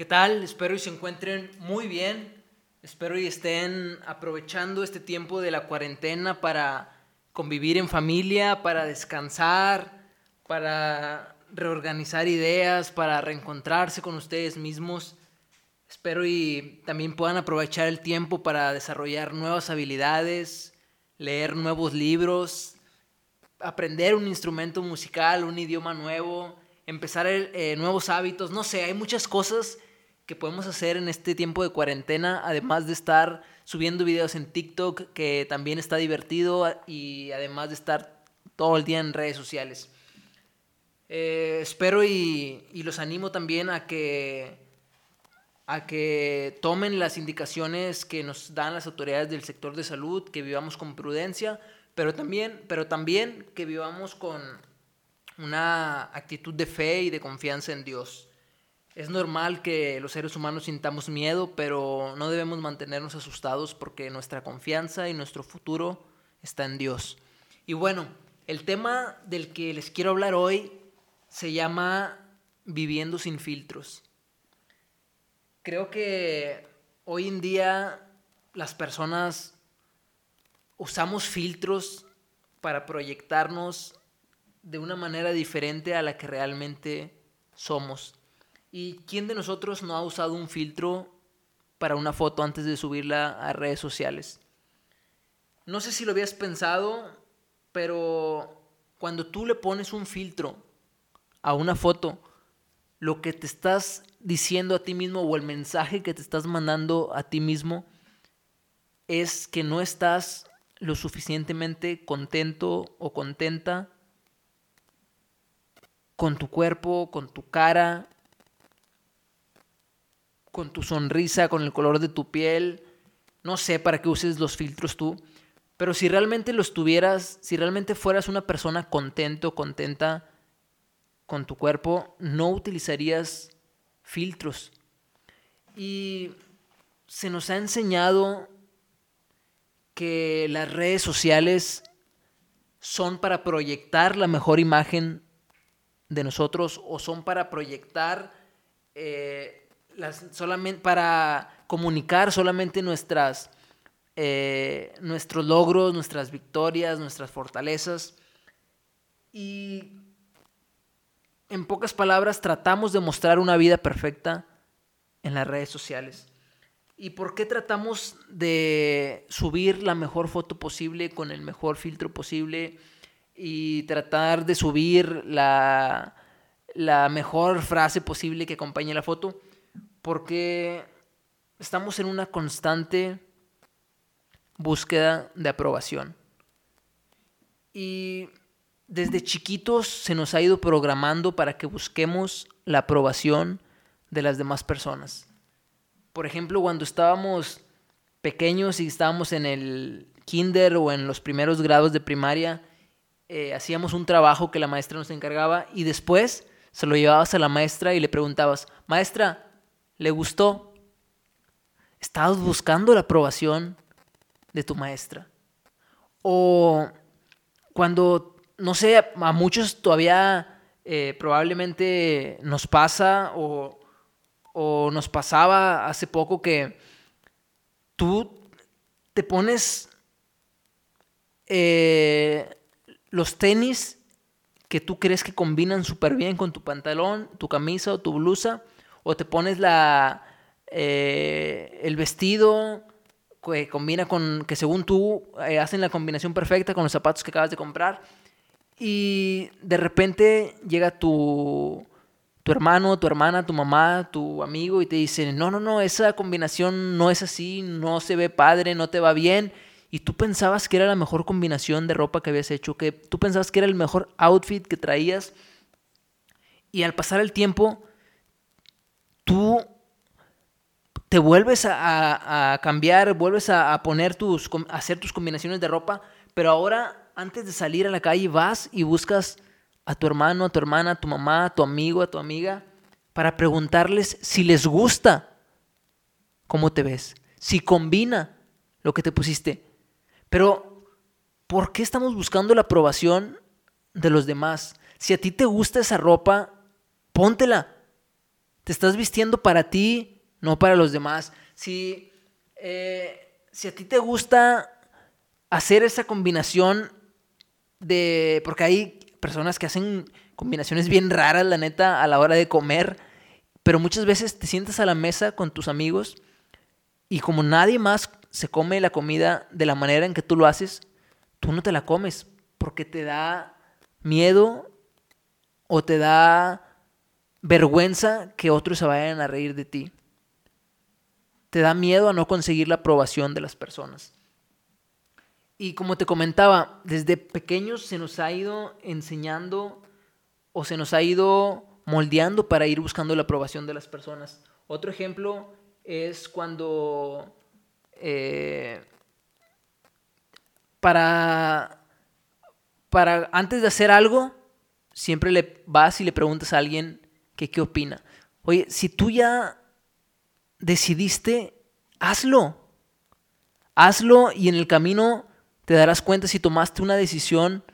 ¿Qué tal? Espero y se encuentren muy bien. Espero y estén aprovechando este tiempo de la cuarentena para convivir en familia, para descansar, para reorganizar ideas, para reencontrarse con ustedes mismos. Espero y también puedan aprovechar el tiempo para desarrollar nuevas habilidades, leer nuevos libros, aprender un instrumento musical, un idioma nuevo, empezar eh, nuevos hábitos. No sé, hay muchas cosas que podemos hacer en este tiempo de cuarentena, además de estar subiendo videos en TikTok, que también está divertido, y además de estar todo el día en redes sociales. Eh, espero y, los animo también a que, a que tomen las indicaciones que nos dan las autoridades del sector de salud, que vivamos con prudencia, pero también, pero también que vivamos con una actitud de fe y de confianza en Dios. Es normal que los seres humanos sintamos miedo, pero no debemos mantenernos asustados porque nuestra confianza y nuestro futuro está en Dios. Y bueno, el tema del que les quiero hablar hoy se llama Viviendo sin filtros. Creo que hoy en día las personas usamos filtros para proyectarnos de una manera diferente a la que realmente somos. ¿Y quién de nosotros no ha usado un filtro para una foto antes de subirla a redes sociales? No sé si lo habías pensado, pero cuando tú le pones un filtro a una foto, lo que te estás diciendo a ti mismo o el mensaje que te estás mandando a ti mismo es que no estás lo suficientemente contento o contenta con tu cuerpo, con tu cara, con tu sonrisa, con el color de tu piel. No sé para qué uses los filtros tú, pero si realmente los tuvieras, si realmente fueras una persona contento, contenta con tu cuerpo, no utilizarías filtros. Y se nos ha enseñado que las redes sociales son para proyectar la mejor imagen de nosotros o son para proyectar eh, solamente para comunicar solamente nuestras, eh, nuestros logros, nuestras victorias, nuestras fortalezas. Y en pocas palabras tratamos de mostrar una vida perfecta en las redes sociales. ¿Y por qué tratamos de subir la mejor foto posible con el mejor filtro posible y tratar de subir la, la mejor frase posible que acompañe la foto? Porque estamos en una constante búsqueda de aprobación. Y desde chiquitos se nos ha ido programando para que busquemos la aprobación de las demás personas. Por ejemplo, cuando estábamos pequeños y estábamos en el kinder o en los primeros grados de primaria, eh, hacíamos un trabajo que la maestra nos encargaba y después se lo llevabas a la maestra y le preguntabas, maestra, le gustó. Estabas buscando la aprobación de tu maestra. O cuando, no sé, a muchos todavía eh, probablemente nos pasa o, nos pasaba hace poco que tú te pones eh, los tenis que tú crees que combinan súper bien con tu pantalón, tu camisa o tu blusa o te pones la, eh, el vestido que combina con, que según tú eh, hacen la combinación perfecta con los zapatos que acabas de comprar y de repente llega tu, tu hermano, tu hermana, tu mamá, tu amigo y te dicen, no, no, no, esa combinación no es así, no se ve padre, no te va bien. Y tú pensabas que era la mejor combinación de ropa que habías hecho, que tú pensabas que era el mejor outfit que traías. Y al pasar el tiempo, tú te vuelves a, cambiar, vuelves a, poner tus, a hacer tus combinaciones de ropa, pero ahora antes de salir a la calle vas y buscas a tu hermano, a tu hermana, a tu mamá, a tu amigo, a tu amiga, para preguntarles si les gusta cómo te ves, si combina lo que te pusiste. Pero, ¿por qué estamos buscando la aprobación de los demás? Si a ti te gusta esa ropa, póntela Te estás vistiendo para ti, no para los demás. Si, eh, si a ti te gusta hacer esa combinación de... Porque hay personas que hacen combinaciones bien raras, la neta, a la hora de comer, pero muchas veces te sientas a la mesa con tus amigos y como nadie más se come la comida de la manera en que tú lo haces, tú no te la comes porque te da miedo o te da vergüenza que otros se vayan a reír de ti. Te da miedo a no conseguir la aprobación de las personas. Y como te comentaba, desde pequeños se nos ha ido enseñando o se nos ha ido moldeando para ir buscando la aprobación de las personas. Otro ejemplo es cuando eh, para, para antes de hacer algo, siempre le vas y le preguntas a alguien que qué opina. Oye, si tú ya decidiste, hazlo. Hazlo y en el camino te darás cuenta si tomaste una decisión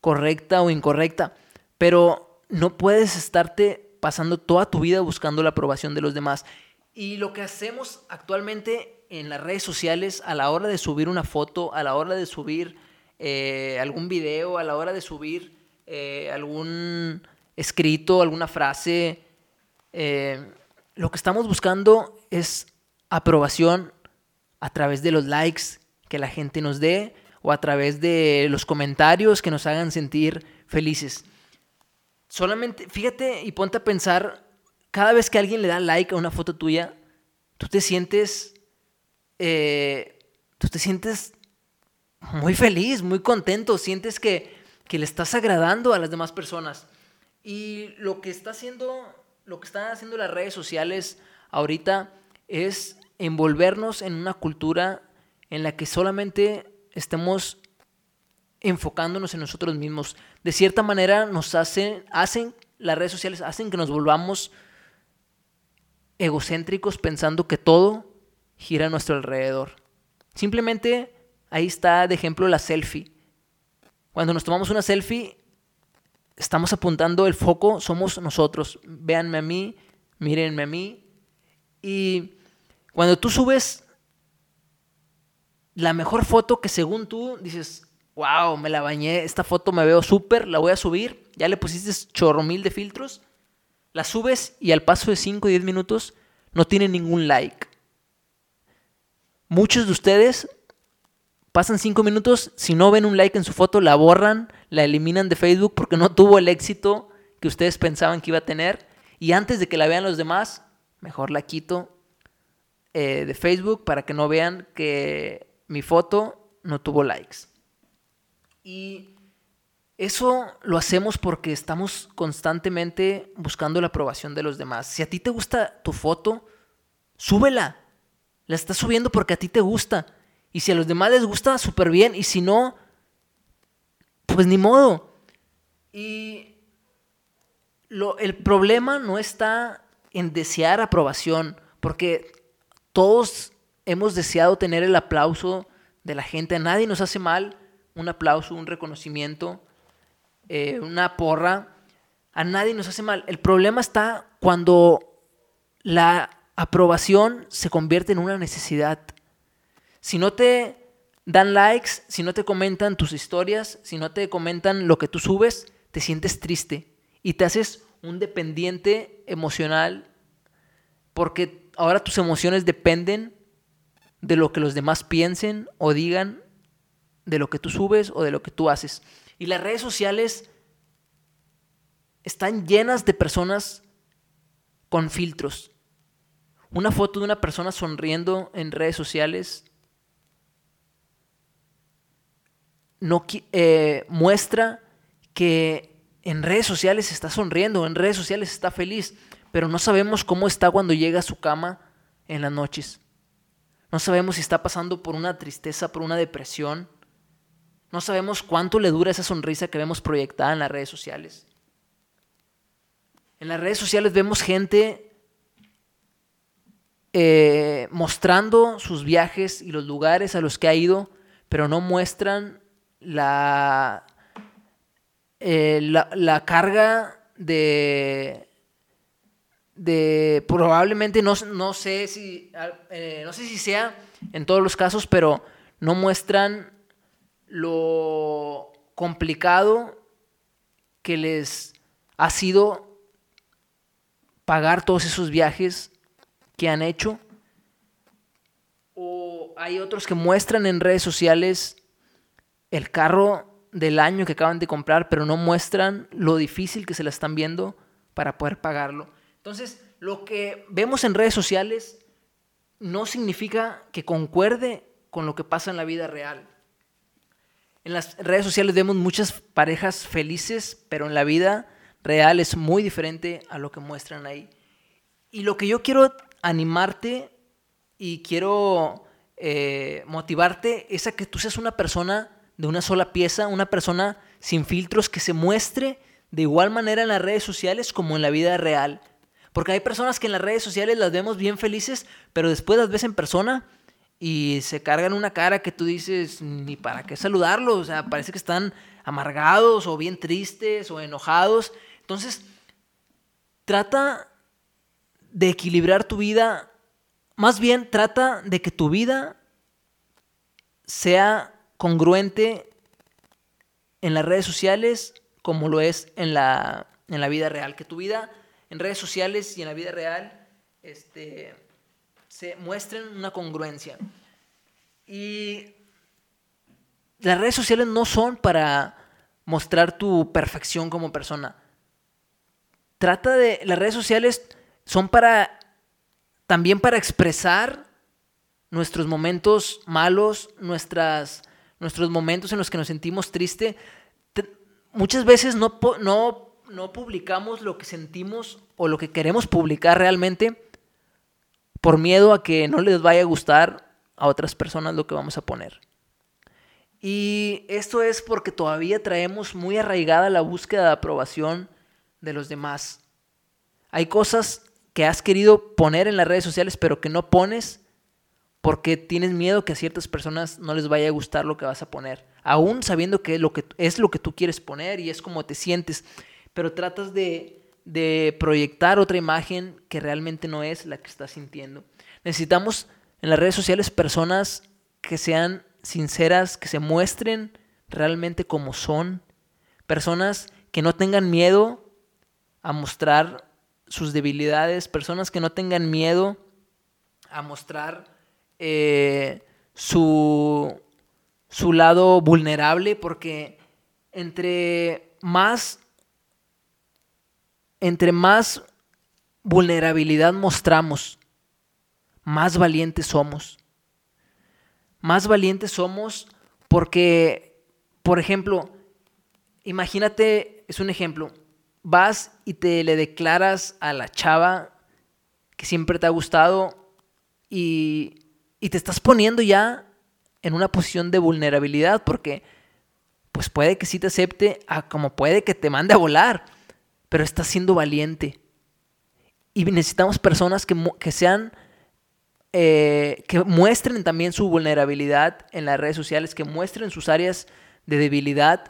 correcta o incorrecta, pero no puedes estarte pasando toda tu vida buscando la aprobación de los demás. Y lo que hacemos actualmente en las redes sociales a la hora de subir una foto, a la hora de subir eh, algún video, a la hora de subir eh, algún escrito, alguna frase, eh, lo que estamos buscando es aprobación a través de los likes que la gente nos dé, o a través de los comentarios que nos hagan sentir felices. Solamente, fíjate y ponte a pensar, cada vez que alguien le da like a una foto tuya, tú te sientes, eh, tú te sientes muy feliz, muy contento, sientes que, que le estás agradando a las demás personas. Y lo que está haciendo, lo que están haciendo las redes sociales ahorita es envolvernos en una cultura en la que solamente estemos enfocándonos en nosotros mismos. De cierta manera nos hacen, hacen, las redes sociales hacen que nos volvamos egocéntricos pensando que todo gira a nuestro alrededor. Simplemente ahí está de ejemplo la selfie. Cuando nos tomamos una selfie, estamos apuntando el foco, somos nosotros. Véanme a mí, mírenme a mí. Y cuando tú subes la mejor foto que según tú dices, wow, me la bañé, esta foto me veo súper, la voy a subir, ya le pusiste chorro mil de filtros, la subes y al paso de 5 o 10 minutos no tiene ningún like. Muchos de ustedes pasan 5 minutos, si no ven un like en su foto, la borran, la eliminan de Facebook porque no tuvo el éxito que ustedes pensaban que iba a tener. Y antes de que la vean los demás, mejor la quito eh, de Facebook para que no vean que mi foto no tuvo likes. Y eso lo hacemos porque estamos constantemente buscando la aprobación de los demás. Si a ti te gusta tu foto, súbela. La estás subiendo porque a ti te gusta. Y si a los demás les gusta, súper bien. Y si no, pues ni modo. Y lo, el problema no está en desear aprobación, porque todos hemos deseado tener el aplauso de la gente. A nadie nos hace mal un aplauso, un reconocimiento, eh, una porra. A nadie nos hace mal. El problema está cuando la aprobación se convierte en una necesidad. Si no te dan likes, si no te comentan tus historias, si no te comentan lo que tú subes, te sientes triste y te haces un dependiente emocional porque ahora tus emociones dependen de lo que los demás piensen o digan, de lo que tú subes o de lo que tú haces. Y las redes sociales están llenas de personas con filtros. Una foto de una persona sonriendo en redes sociales no eh, muestra que en redes sociales está sonriendo, en redes sociales está feliz, pero no sabemos cómo está cuando llega a su cama en las noches. No sabemos si está pasando por una tristeza, por una depresión. No sabemos cuánto le dura esa sonrisa que vemos proyectada en las redes sociales. En las redes sociales vemos gente eh, mostrando sus viajes y los lugares a los que ha ido, pero no muestran la, eh, la, la carga de, de probablemente, no, no sé si, eh, no sé si sea en todos los casos, pero no muestran lo complicado que les ha sido pagar todos esos viajes que han hecho. O hay otros que muestran en redes sociales el carro del año que acaban de comprar, pero no muestran lo difícil que se la están viendo para poder pagarlo. Entonces, lo que vemos en redes sociales no significa que concuerde con lo que pasa en la vida real. En las redes sociales vemos muchas parejas felices, pero en la vida real es muy diferente a lo que muestran ahí. Y lo que yo quiero animarte y quiero eh, motivarte es a que tú seas una persona de una sola pieza, una persona sin filtros que se muestre de igual manera en las redes sociales como en la vida real. Porque hay personas que en las redes sociales las vemos bien felices, pero después las ves en persona y se cargan una cara que tú dices, ni para qué saludarlos, o sea, parece que están amargados o bien tristes o enojados. Entonces, trata de equilibrar tu vida, más bien trata de que tu vida sea congruente en las redes sociales como lo es en la, en la vida real. Que tu vida en redes sociales y en la vida real este, se muestren una congruencia. Y las redes sociales no son para mostrar tu perfección como persona. Trata de, las redes sociales son para, también para expresar nuestros momentos malos, nuestras nuestros momentos en los que nos sentimos tristes, muchas veces no, no, no publicamos lo que sentimos o lo que queremos publicar realmente por miedo a que no les vaya a gustar a otras personas lo que vamos a poner. Y esto es porque todavía traemos muy arraigada la búsqueda de aprobación de los demás. Hay cosas que has querido poner en las redes sociales pero que no pones porque tienes miedo que a ciertas personas no les vaya a gustar lo que vas a poner, aún sabiendo que, lo que es lo que tú quieres poner y es como te sientes, pero tratas de, de proyectar otra imagen que realmente no es la que estás sintiendo. Necesitamos en las redes sociales personas que sean sinceras, que se muestren realmente como son, personas que no tengan miedo a mostrar sus debilidades, personas que no tengan miedo a mostrar eh, su, su lado vulnerable, porque entre más, entre más vulnerabilidad mostramos, más valientes somos. Más valientes somos porque, por ejemplo, imagínate, es un ejemplo, vas y te le declaras a la chava que siempre te ha gustado y y te estás poniendo ya en una posición de vulnerabilidad porque pues puede que sí te acepte, como puede que te mande a volar, pero estás siendo valiente. Y necesitamos personas que, que sean, eh, que muestren también su vulnerabilidad en las redes sociales, que muestren sus áreas de debilidad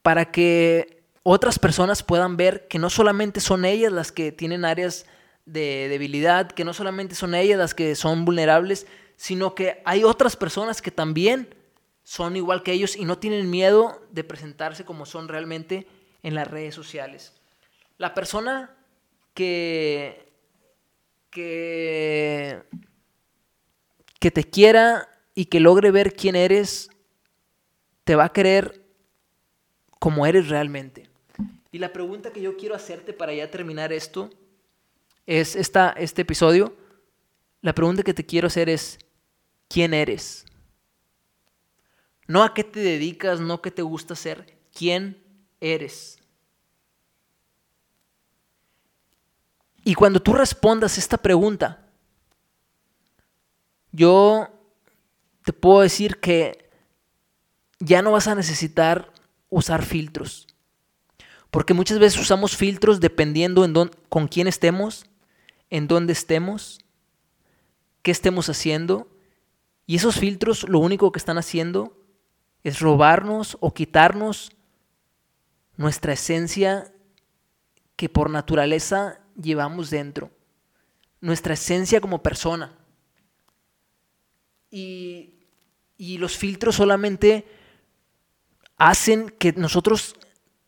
para que otras personas puedan ver que no solamente son ellas las que tienen áreas de debilidad, que no solamente son ellas las que son vulnerables, sino que hay otras personas que también son igual que ellos y no tienen miedo de presentarse como son realmente en las redes sociales. La persona que, que, que te quiera y que logre ver quién eres, te va a querer como eres realmente. Y la pregunta que yo quiero hacerte para ya terminar esto es esta, este episodio. La pregunta que te quiero hacer es, quién eres. No a qué te dedicas, no qué te gusta hacer, quién eres. Y cuando tú respondas esta pregunta, yo te puedo decir que ya no vas a necesitar usar filtros. Porque muchas veces usamos filtros dependiendo en con quién estemos, en dónde estemos, qué estemos haciendo y esos filtros lo único que están haciendo es robarnos o quitarnos nuestra esencia que por naturaleza llevamos dentro. nuestra esencia como persona. Y, y los filtros solamente hacen que nosotros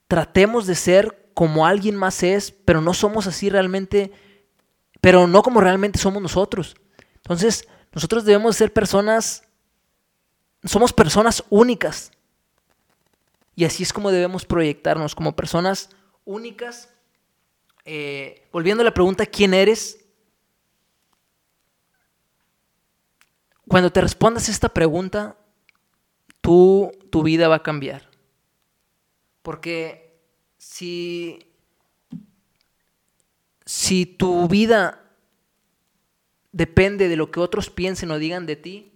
tratemos de ser como alguien más es, pero no somos así realmente, pero no como realmente somos nosotros. Entonces, nosotros debemos ser personas, somos personas únicas. Y así es como debemos proyectarnos, como personas únicas. Eh, volviendo a la pregunta, ¿quién eres? Cuando te respondas esta pregunta, tú, tu vida va a cambiar. Porque si, si tu vida depende de lo que otros piensen o digan de ti,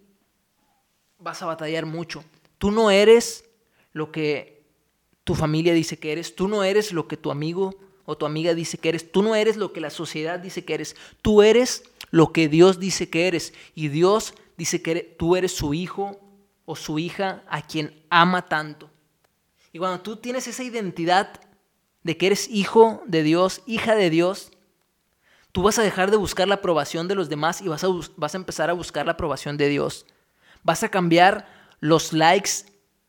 vas a batallar mucho. Tú no eres lo que tu familia dice que eres, tú no eres lo que tu amigo o tu amiga dice que eres, tú no eres lo que la sociedad dice que eres, tú eres lo que Dios dice que eres y Dios dice que tú eres su hijo o su hija a quien ama tanto. Y cuando tú tienes esa identidad de que eres hijo de Dios, hija de Dios, tú vas a dejar de buscar la aprobación de los demás y vas a, vas a empezar a buscar la aprobación de Dios. Vas a cambiar los likes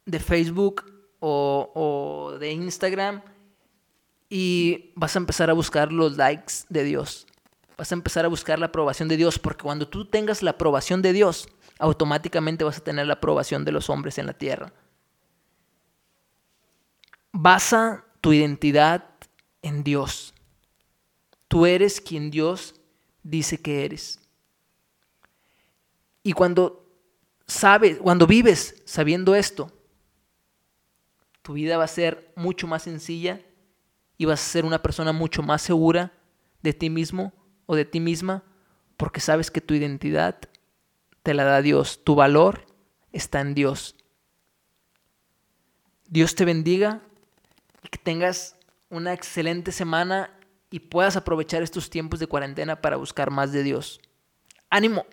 de Facebook o, o de Instagram y vas a empezar a buscar los likes de Dios. Vas a empezar a buscar la aprobación de Dios porque cuando tú tengas la aprobación de Dios, automáticamente vas a tener la aprobación de los hombres en la tierra. Basa tu identidad en Dios. Tú eres quien Dios dice que eres. Y cuando sabes, cuando vives sabiendo esto, tu vida va a ser mucho más sencilla y vas a ser una persona mucho más segura de ti mismo o de ti misma porque sabes que tu identidad te la da Dios, tu valor está en Dios. Dios te bendiga y que tengas una excelente semana y puedas aprovechar estos tiempos de cuarentena para buscar más de Dios. ¡Ánimo!